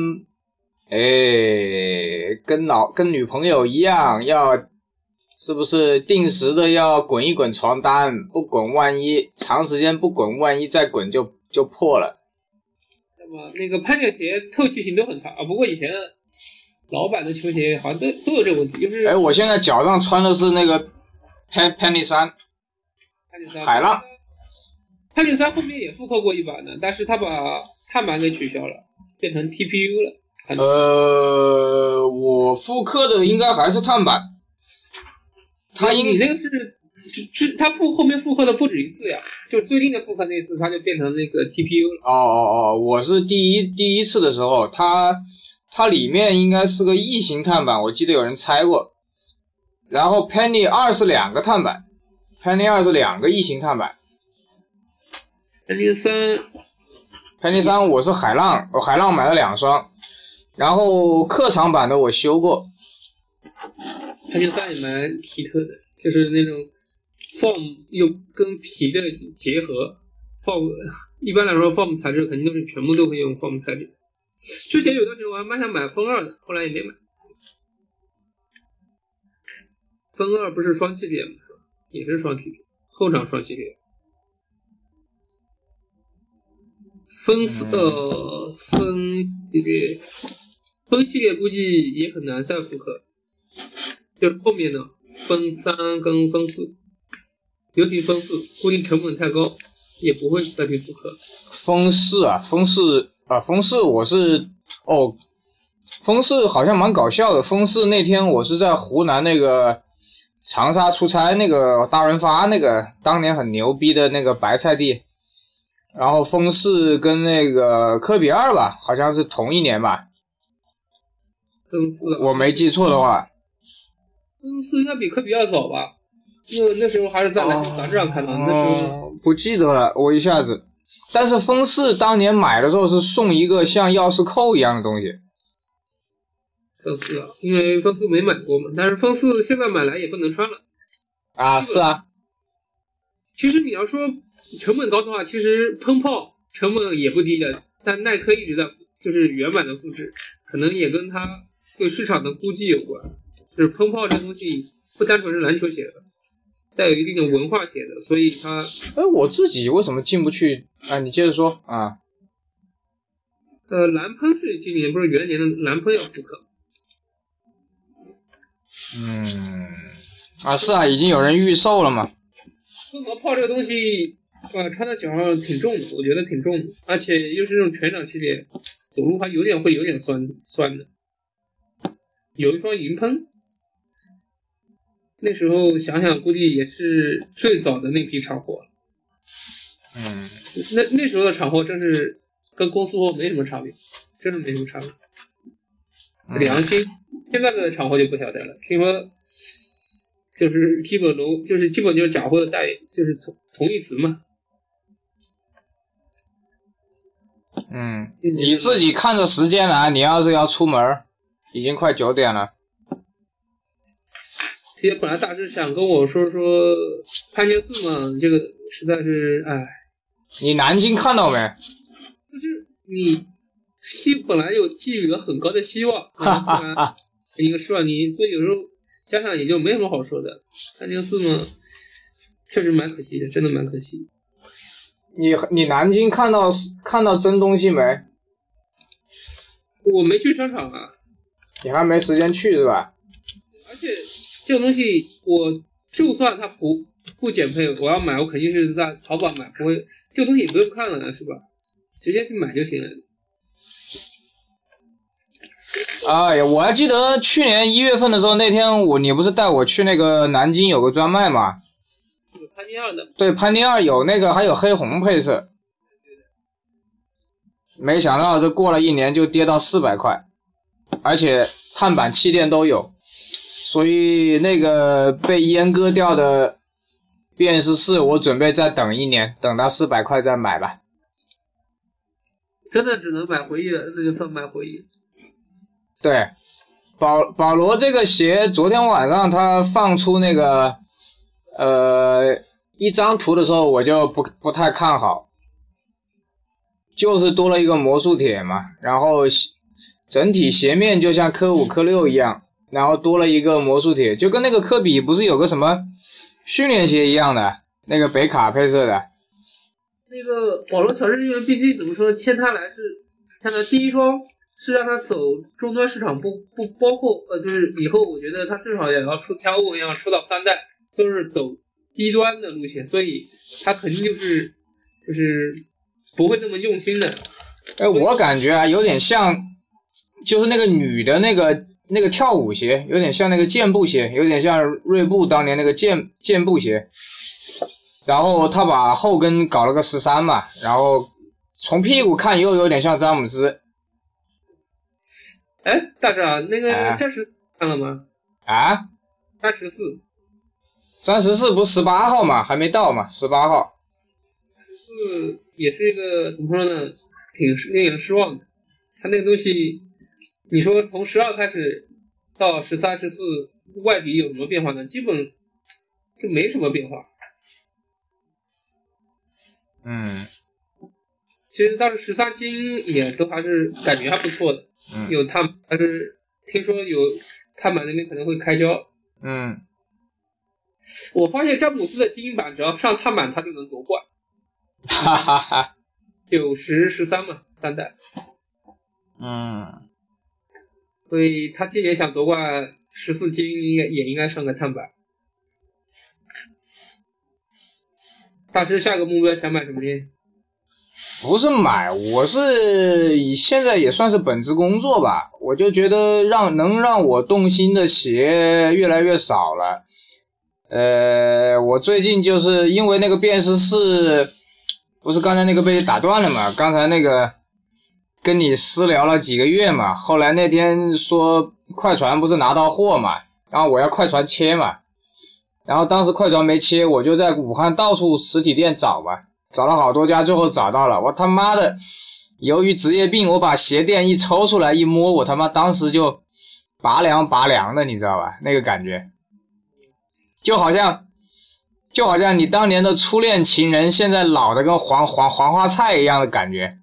哎，跟老跟女朋友一样，要是不是定时的要滚一滚床单？不滚，万一长时间不滚，万一再滚就就破了。那么那个攀脚鞋透气性都很差啊，不过以前。老版的球鞋好像都都有这个问题，就是哎，我现在脚上穿的是那个 Pen Penny 三，海浪。Penny 三后面也复刻过一版的，但是他把碳板给取消了，变成 TPU 了。呃，我复刻的应该还是碳板。他你那个是是他复后面复刻的不止一次呀，就最近的复刻那次，他就变成那个 TPU 了。哦哦哦，我是第一第一次的时候，他。它里面应该是个异形碳板，我记得有人拆过。然后 Penny 二是两个碳板，Penny 二是两个异形碳板。Penny 三，Penny 三我是海浪，我海浪买了两双，然后客场版的我修过。Penny 三也蛮奇特的，就是那种 foam 又跟皮的结合，foam 一般来说 foam 材质肯定都是全部都会用 foam 材质。之前有段时间我还蛮想买风二的，后来也没买。风二不是双气垫吗？也是双气垫，后掌双气垫。风四呃风系列风系列估计也很难再复刻，就是后面的风三跟风四，尤其风四，估计成本太高，也不会再去复刻。风四啊，风四啊，风四我是哦，风四好像蛮搞笑的。风四那天我是在湖南那个长沙出差，那个大润发那个当年很牛逼的那个白菜地。然后风四跟那个科比二吧，好像是同一年吧，风四我没记错的话。风四应该比科比二早吧？那那时候还是在杂志上看到，那时候哦不记得了，我一下子。但是风四当年买的时候是送一个像钥匙扣一样的东西。风四啊，因为风四没买过嘛，但是风四现在买来也不能穿了。啊，是啊，其实你要说成本高的话，其实喷炮成本也不低的，但耐克一直在复就是原版的复制，可能也跟它对市场的估计有关。就是喷炮这东西不单纯是篮球鞋的，带有一定的文化写的，所以它哎，我自己为什么进不去？啊，你接着说啊。呃蓝喷是今年不是元年的蓝喷要复刻，嗯，啊，是啊，已经有人预售了嘛。喷和炮这个东西，呃，穿在脚上挺重的，我觉得挺重的，而且又是那种全掌系列，走路还有点会有点酸酸的。有一双银喷，那时候想想估计也是最早的那批厂货，嗯，那那时候的厂货真是跟公司货没什么差别，真的没什么差别，嗯良心。现在的厂货就不晓得了，听说就是基本都，就是基本就是假货的代，就是同同义词嘛。嗯，你自己看着时间来，你要是要出门，已经快九点了。这些本来大师想跟我说说潘家寺嘛，这个实在是哎，你南京看到没？就是你希本来有寄予了很高的希望，然后突然一个失望，你所以有时候想想也就没什么好说的。潘家寺嘛，确实蛮可惜的，真的蛮可惜。你你南京看到看到真东西没？我没去商场啊，你还没时间去是吧？这个东西我就算它不不减配，我要买我肯定是在淘宝买，不会这个东西也不用看了是吧？直接去买就行了。哎呀，我还记得去年一月份的时候，那天我你不是带我去那个南京有个专卖吗？有潘尼二的，对，潘尼二有那个还有黑红配色，没想到这过了一年就跌到四百块，而且碳板气垫都有，所以那个被阉割掉的便是四，我准备再等一年，等到四百块再买吧。真的只能买回忆了，这就算买回忆。对，保保罗这个鞋，昨天晚上他放出那个呃一张图的时候，我就不不太看好，就是多了一个魔术铁嘛，然后鞋整体鞋面就像科五科六一样，然后多了一个魔术铁，就跟那个科比不是有个什么训练鞋一样的那个北卡配色的，那个保罗乔治因为毕竟怎么说，签他来是像他第一双是让他走终端市场，不不包括呃，就是以后我觉得他至少也要出跳舞一样出到三代，都是走低端的路线，所以他肯定就是就是不会那么用心的。哎，我感觉啊，有点像，就是那个女的那个那个跳舞鞋，有点像那个健步鞋，有点像锐步当年那个健健步鞋。然后他把后跟搞了个十三嘛，然后从屁股看又有点像詹姆斯哎，大师啊，那哎个战十看了吗？啊。战十四三十四不是十八号嘛，还没到嘛，十八号。四也是一个怎么说呢，挺令人失望的。他那个东西，你说从十二开始到十三、十四，外底有什么变化呢？基本就没什么变化。嗯其实当时十三金也都还是感觉还不错的，嗯有碳，但是听说有碳板那边可能会开胶。嗯，我发现詹姆斯的精英版只要上碳板，他就能夺冠。哈哈哈。九十十三嘛，三代。嗯，所以他今年想夺冠十四金，应该也应该上个碳板。大师下个目标想买什么呢？不是买，我是以现在也算是本职工作吧，我就觉得让能让我动心的鞋越来越少了。呃，我最近就是因为那个辨识室，不是刚才那个被打断了嘛？刚才那个跟你私聊了几个月嘛，后来那天说快船不是拿到货嘛，然后我要快船切嘛，然后当时快船没切，我就在武汉到处实体店找嘛。找了好多家，最后找到了。我他妈的，由于职业病，我把鞋垫一抽出来一摸，我他妈当时就拔凉拔凉的，你知道吧？那个感觉，就好像，就好像你当年的初恋情人，现在老的跟黄黄黄花菜一样的感觉。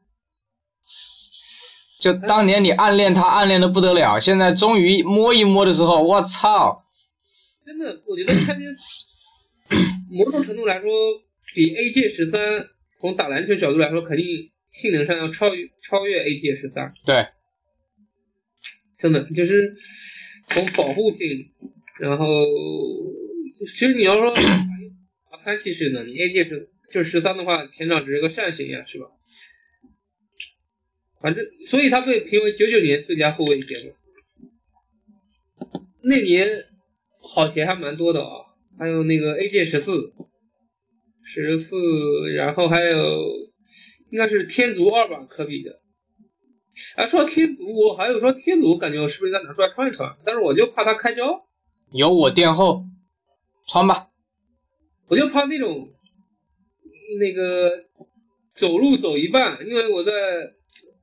就当年你暗恋他，暗恋的不得了，现在终于摸一摸的时候，我操！真的，我觉得看见某种程度来说。比 A G 十三从打篮球角度来说，肯定性能上要超越超越 A G 十三。对，真的就是从保护性，然后其实你要说 三七式的，你 A G 十就十三的话，前掌只是个扇形呀，是吧？反正所以他被评为九九年最佳后卫鞋嘛。那年好鞋还蛮多的啊，还有那个 AJ 十四。十四，然后还有应该是天足二吧，科比的。啊，说天足，我还有说天足，感觉我是不是应该拿出来穿一穿？但是我就怕它开胶。有我垫后，穿吧。我就怕那种那个走路走一半，因为我在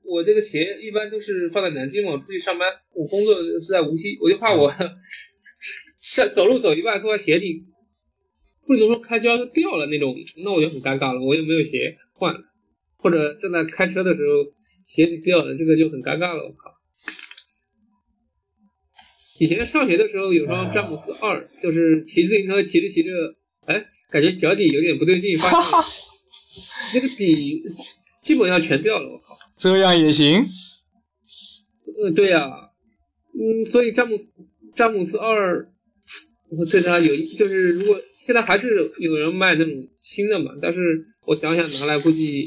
我这个鞋一般都是放在南京嘛，出去上班，我工作是在无锡，我就怕我上 走路走一半突然鞋底。不能说开胶就掉了那种，那我就很尴尬了，我又没有鞋换，或者正在开车的时候鞋底掉了，这个就很尴尬了。我靠！以前上学的时候有双詹姆斯二，就是骑自行车骑着骑着，哎，感觉脚底有点不对劲，发现 那个底基本上全掉了。我靠！这样也行？嗯，对呀，嗯，所以詹姆斯詹姆斯二。我对他有，就是如果现在还是有人卖那种新的嘛，但是我想想拿来估计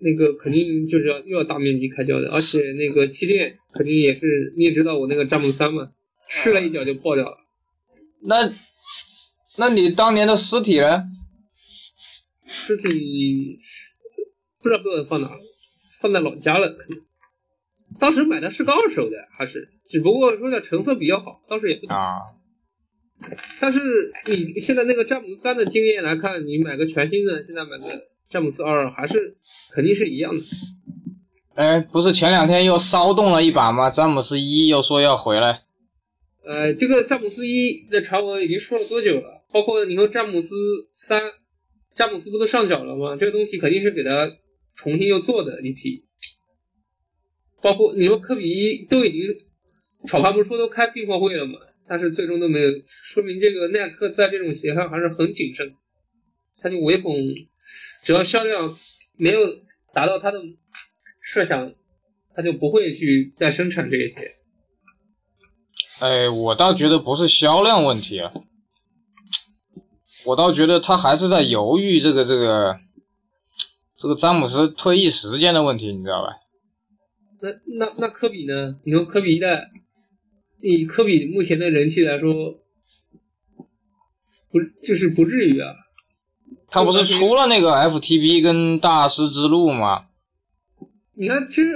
那个肯定就是要又要大面积开胶的，而且那个气垫肯定也是，你也知道我那个詹姆斯三嘛，试了一脚就爆掉了。那，那你当年的尸体呢？尸体不知道被我放哪了，放在老家了。可能当时买的是个二手的，还是只不过说的成色比较好，当时也不啊。但是你现在那个詹姆斯三的经验来看，你买个全新的，现在买个詹姆斯二还是肯定是一样的。哎，不是前两天又骚动了一把吗？詹姆斯一又说要回来。呃，这个詹姆斯一的传闻已经说了多久了？包括你说詹姆斯三，詹姆斯不都上脚了吗？这个东西肯定是给他重新又做的一批。包括你说科比一都已经炒饭不说都开订货会了吗？但是最终都没有，说明这个耐克在这种鞋上还是很谨慎，他就唯恐只要销量没有达到他的设想，他就不会去再生产这个鞋。哎，我倒觉得不是销量问题啊，我倒觉得他还是在犹豫这个这个这个詹姆斯退役时间的问题，你知道吧？那那那科比呢？你说科比一代？以科比目前的人气来说，不就是不至于啊？他不是出了那个 FTB 跟大师之路吗？你看，其实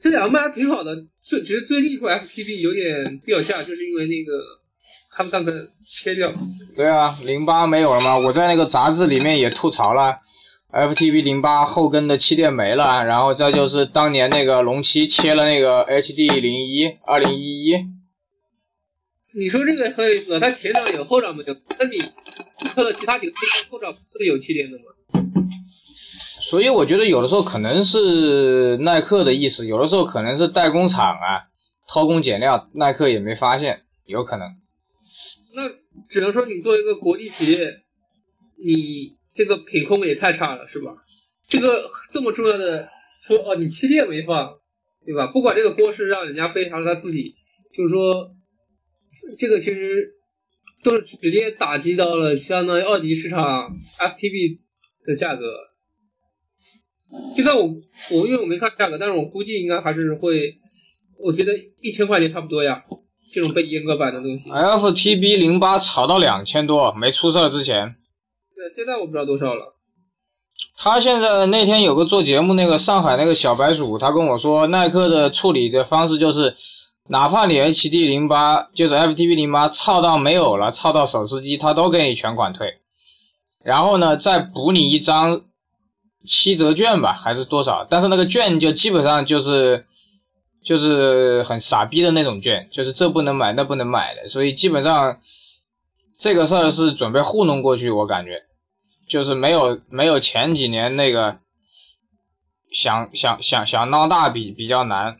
这两个卖的挺好的，最只是最近说 FTB 有点掉价，就是因为那个他们当时切掉。对啊，零八没有了吗？我在那个杂志里面也吐槽了，FTB 零八后跟的气垫没了，然后再就是当年那个龙七切了那个 HD 零一二零一一。你说这个很有意思，它前掌有后掌没有？那你看到其他几个后掌不是有气垫的吗？所以我觉得有的时候可能是耐克的意思，有的时候可能是代工厂啊偷工减料，耐克也没发现，有可能。那只能说你作为一个国际企业，你这个品控也太差了，是吧？这个这么重要的说哦，你气垫没放，对吧？不管这个锅是让人家背还是他自己，就是说，这个其实都是直接打击到了相当于二级市场 FTB 的价格。就算我我因为我没看价格，但是我估计应该还是会，我觉得一千块钱差不多呀。这种被阉割版的东西，FTB 零八炒到两千多，没出事之前。对，现在我不知道多少了。他现在那天有个做节目，那个上海那个小白鼠，他跟我说，耐克的处理的方式就是，哪怕你 HD 零八就是 FTB 零八操到没有了，操到手撕机，他都给你全款退，然后呢，再补你一张七折券吧，还是多少？但是那个券就基本上就是。就是很傻逼的那种券，就是这不能买那不能买的，所以基本上这个事儿是准备糊弄过去，我感觉就是没有没有前几年那个想想想想闹大比比较难，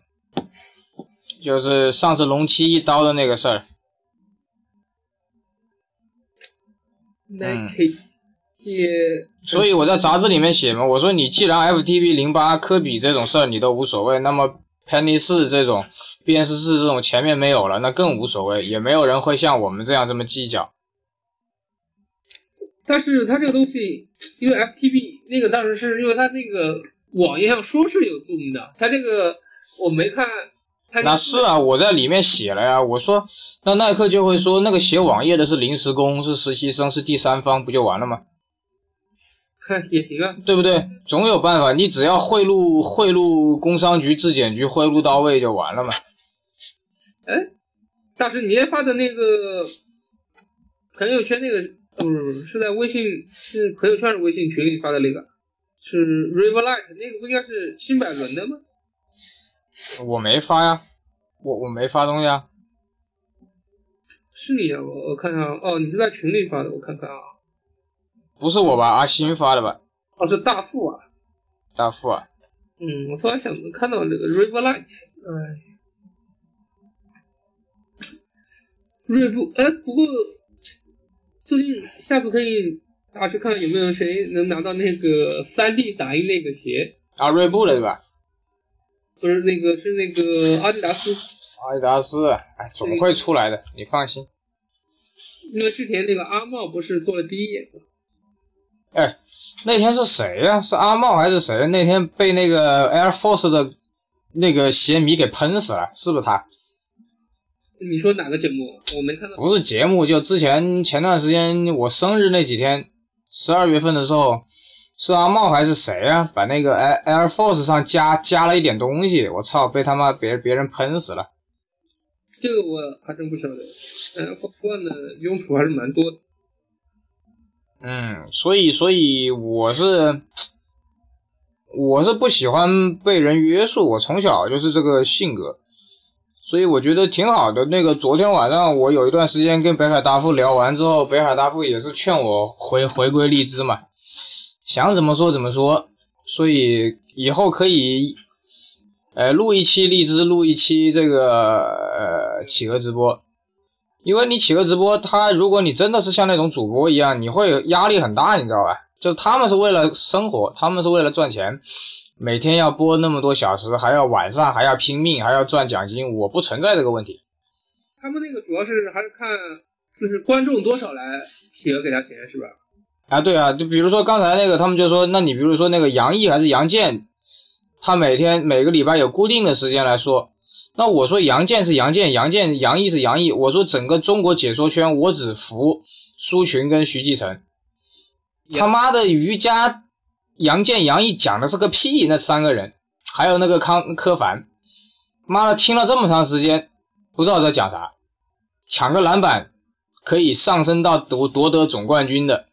就是上次龙七一刀的那个事儿。所以我在杂志里面写嘛，我说你既然 FTP 零八科比这种事儿你都无所谓，那么。Penny 四这种，BS 四这种前面没有了，那更无所谓，也没有人会像我们这样这么计较。但是它这个东西，因为 FTP 那个当时是因为它那个网页上说是有 Zoom 的，它这个我没看。那是啊，我在里面写了呀，我说那耐克就会说那个写网页的是临时工，是实习生，是第三方，不就完了吗？也行啊，对不对？总有办法，你只要贿赂贿赂工商局、质检局，贿赂到位就完了嘛。哎，大师，你发的那个朋友圈那个，嗯，是在微信是朋友圈是微信群里发的那个，是 River Light 那个不应该是新百伦的吗？我没发呀，我我没发东西啊。是你啊，我我看看啊，哦，你是在群里发的，我看看啊。不是我吧？阿星发的吧？哦，是大富啊，大富啊。嗯，我突然想看到那个 River Light，哎，锐步，哎，不过最近下次可以大师看有没有谁能拿到那个三 D 打印那个鞋啊，锐步的对吧？不是那个，是那个阿迪达斯。阿迪达斯，哎，总会出来的，你放心。因为之前那个阿茂不是做了第一眼吗？哎，那天是谁呀？是阿茂还是谁？那天被那个 Air Force 的那个鞋迷给喷死了，是不是他？你说哪个节目？我没看到。不是节目，就之前前段时间我生日那几天，十二月份的时候，是阿茂还是谁啊？把那个 Air Air Force 上加加了一点东西，我操，被他妈别别人喷死了。这个我还真不晓得。Air Force 的用处还是蛮多的。嗯，所以，所以我是，我是不喜欢被人约束，我从小就是这个性格，所以我觉得挺好的。那个昨天晚上我有一段时间跟北海大富聊完之后，北海大富也是劝我回回归荔枝嘛，想怎么说怎么说，所以以后可以，呃，录一期荔枝，录一期这个呃企鹅直播。因为你企鹅直播，他如果你真的是像那种主播一样，你会压力很大，你知道吧？就是他们是为了生活，他们是为了赚钱，每天要播那么多小时，还要晚上还要拼命，还要赚奖金。我不存在这个问题。他们那个主要是还是看就是观众多少来企鹅给他钱是吧？啊，对啊，就比如说刚才那个，他们就说，那你比如说那个杨毅还是杨健，他每天每个礼拜有固定的时间来说。那我说杨健是杨健，杨健杨毅是杨毅。我说整个中国解说圈，我只服苏群跟徐继成。他妈的瑜伽，杨健杨毅讲的是个屁，那三个人，还有那个康柯凡，妈的听了这么长时间，不知道在讲啥。抢个篮板可以上升到夺夺得总冠军的。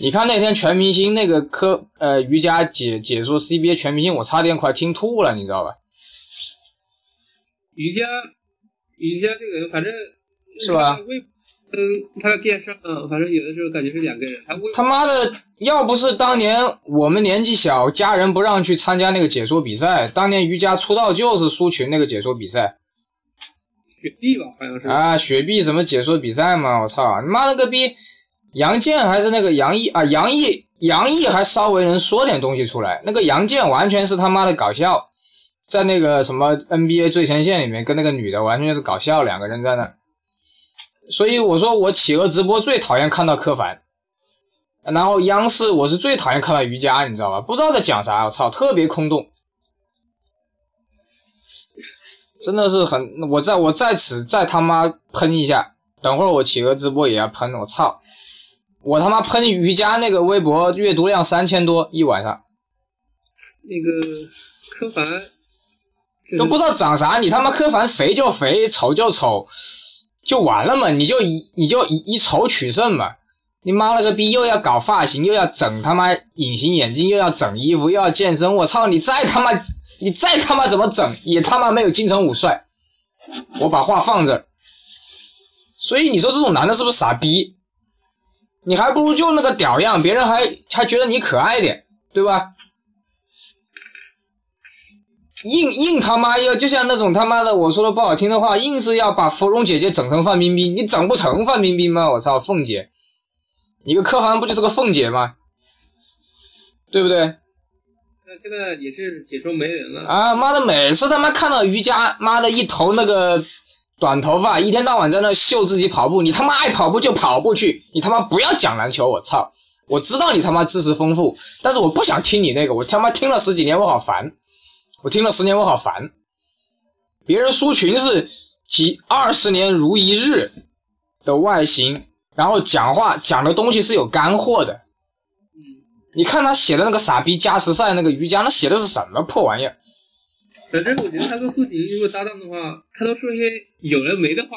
你看那天全明星那个科呃瑜伽解解说 CBA 全明星，我差点快听吐了，你知道吧？瑜伽，瑜伽这个人，反正是吧？微，嗯，他的电商，嗯，反正有的时候感觉是两个人。他他妈的，要不是当年我们年纪小，家人不让去参加那个解说比赛，当年瑜伽出道就是苏群那个解说比赛。雪碧吧，好像是。啊，雪碧什么解说比赛嘛？我操，你妈了个逼！杨健还是那个杨毅啊？杨毅，杨毅还稍微能说点东西出来，那个杨健完全是他妈的搞笑。在那个什么 NBA 最前线里面跟那个女的完全是搞笑，两个人在那。所以我说我企鹅直播最讨厌看到柯凡，然后央视我是最讨厌看到瑜伽，你知道吧？不知道在讲啥，我操，特别空洞，真的是很，我在我在此再他妈喷一下，等会儿我企鹅直播也要喷，我操，我他妈喷瑜伽那个微博阅读量三千多一晚上，那个柯凡就是都不知道长啥，你他妈柯凡肥就肥，丑就丑，就完了嘛，你就以你就以以丑取胜嘛。你妈了个逼，又要搞发型，又要整他妈隐形眼镜，又要整衣服，又要健身，我操！你再他妈你再他妈怎么整，也他妈没有金城武帅。我把话放这儿，所以你说这种男的是不是傻逼？你还不如就那个屌样，别人还还觉得你可爱点，对吧？硬硬他妈要就像那种他妈的，我说的不好听的话，硬是要把芙蓉姐姐整成范冰冰，你整不成范冰冰吗？我操，凤姐，你个柯涵不就是个凤姐吗？对不对？那现在也是解说没人了。啊妈的，每次他妈看到瑜伽，妈的一头那个短头发，一天到晚在那秀自己跑步，你他妈爱跑步就跑步去，你他妈不要讲篮球，我操！我知道你他妈知识丰富，但是我不想听你那个，我他妈听了十几年，我好烦。我听了十年，我好烦。别人苏群是几二十年如一日的外形，然后讲话讲的东西是有干货的。嗯，你看他写的那个傻逼加时赛那个瑜伽，那写的是什么破玩意儿？反正我觉得他跟苏婷如果搭档的话，他都说一些有人没的话，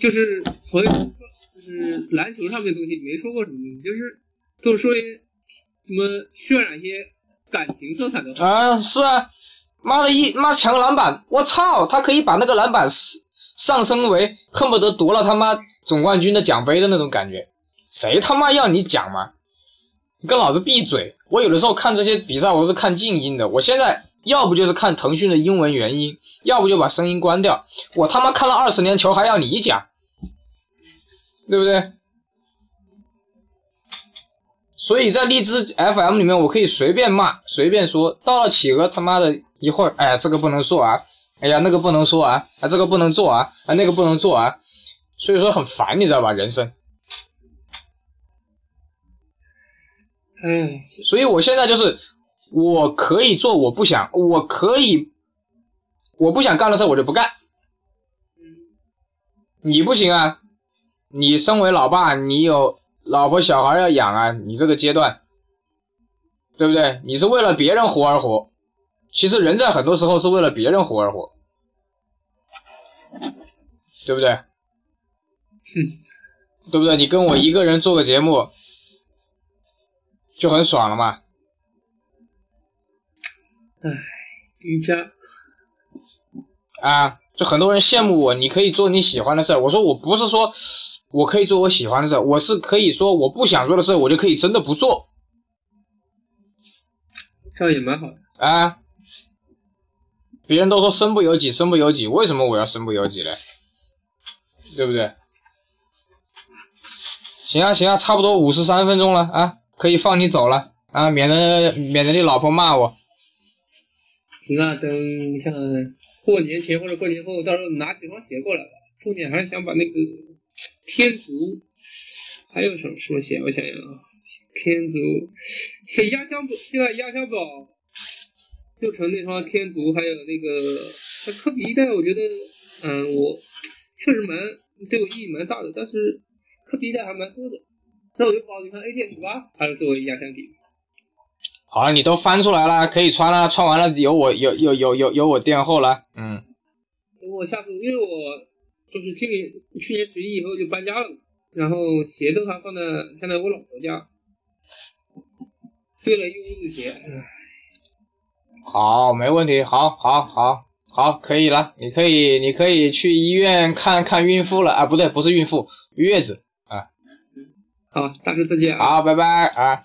就是所有就是篮球上面的东西没说过什么东西，就是都说一些什么渲染一些感情色彩的话。啊，是啊，妈的一妈抢个篮板，我操，他可以把那个篮板上升为恨不得夺了他妈总冠军的奖杯的那种感觉。谁他妈要你讲嘛？你跟老子闭嘴！我有的时候看这些比赛，我都是看静音的。我现在要不就是看腾讯的英文原音，要不就把声音关掉。我他妈看了二十年球，还要你讲，对不对？所以在荔枝 FM 里面，我可以随便骂，随便说。到了企鹅他妈的一会儿，哎呀，这个不能说啊，哎呀，那个不能说啊，啊，这个不能做啊，啊，那个不能做啊，所以说很烦，你知道吧？人生。嗯，所以我现在就是，我可以做我不想，我可以，我不想干的事我就不干。你不行啊，你身为老爸，你有老婆小孩要养啊，你这个阶段，对不对？你是为了别人活而活，其实人在很多时候是为了别人活而活，对不对？对不对？你跟我一个人做个节目，就很爽了嘛。瑜伽，啊，就很多人羡慕我，你可以做你喜欢的事儿。我说我不是说我可以做我喜欢的事，我是可以说我不想做的事，我就可以真的不做这样也蛮好的。啊。别人都说身不由己，身不由己，为什么我要身不由己嘞？对不对？行啊行啊，差不多五十三分钟了啊，可以放你走了啊，免得免得你老婆骂我。行啊，等像过年前或者过年后，到时候拿几双鞋过来吧。重点还是想把那个天足，还有什么什么鞋？我想想啊，天足，现压箱宝，现在压箱宝就成那双天足，还有那个那科比一代，我觉得，嗯，我确实蛮对我意义蛮大的，但是科比一代还蛮多的。那我就保你看 AT 十八还是作为压箱底。好了，你都翻出来了，可以穿了，穿完了有我有有有有有我垫后了，嗯。我下次，因为我就是去年去年十一以后就搬家了嘛，然后鞋都还放在现在我老婆家，对了一屋子鞋，好，没问题，好，好，好，好，可以了，你可以，你可以去医院看看孕妇了啊，不对，不是孕妇，月子啊，好，大致再见啊。好，拜拜啊。